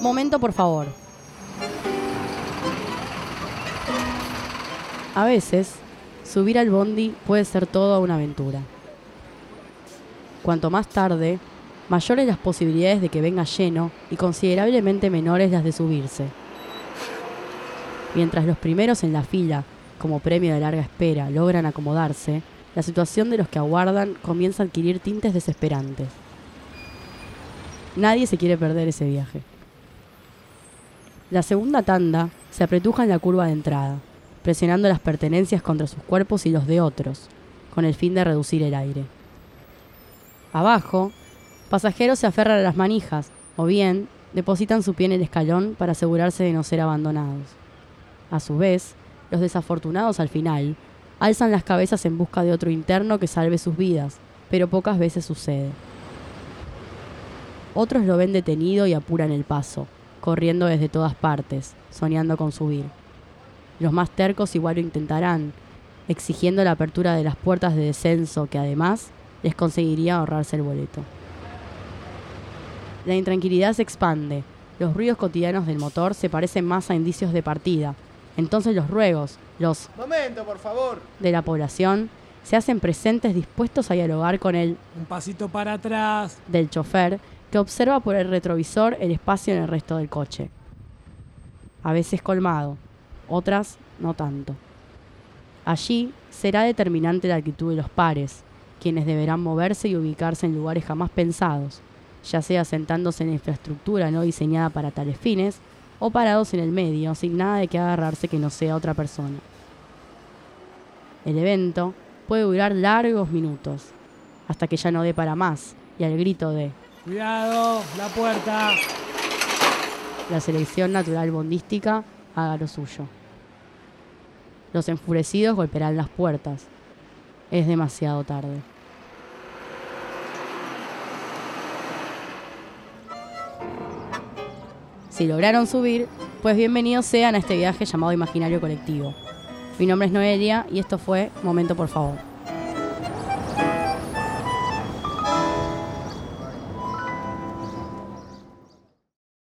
Momento, por favor. A veces, subir al bondi puede ser toda una aventura. Cuanto más tarde, mayores las posibilidades de que venga lleno y considerablemente menores las de subirse. Mientras los primeros en la fila, como premio de larga espera, logran acomodarse, la situación de los que aguardan comienza a adquirir tintes desesperantes. Nadie se quiere perder ese viaje. La segunda tanda se apretuja en la curva de entrada, presionando las pertenencias contra sus cuerpos y los de otros, con el fin de reducir el aire. Abajo, pasajeros se aferran a las manijas, o bien depositan su pie en el escalón para asegurarse de no ser abandonados. A su vez, los desafortunados al final alzan las cabezas en busca de otro interno que salve sus vidas, pero pocas veces sucede. Otros lo ven detenido y apuran el paso, corriendo desde todas partes, soñando con subir. Los más tercos igual lo intentarán, exigiendo la apertura de las puertas de descenso que además les conseguiría ahorrarse el boleto. La intranquilidad se expande, los ruidos cotidianos del motor se parecen más a indicios de partida, entonces los ruegos, los Momento, por favor. de la población, se hacen presentes dispuestos a dialogar con el Un pasito para atrás. del chofer que observa por el retrovisor el espacio en el resto del coche. A veces colmado, otras no tanto. Allí será determinante la actitud de los pares, quienes deberán moverse y ubicarse en lugares jamás pensados, ya sea sentándose en infraestructura no diseñada para tales fines o parados en el medio sin nada de que agarrarse que no sea otra persona. El evento puede durar largos minutos, hasta que ya no dé para más y al grito de Cuidado, la puerta. la selección natural bondística haga lo suyo. Los enfurecidos golpearán las puertas. Es demasiado tarde. Si lograron subir, pues bienvenidos sean a este viaje llamado Imaginario Colectivo. Mi nombre es Noelia y esto fue Momento por favor.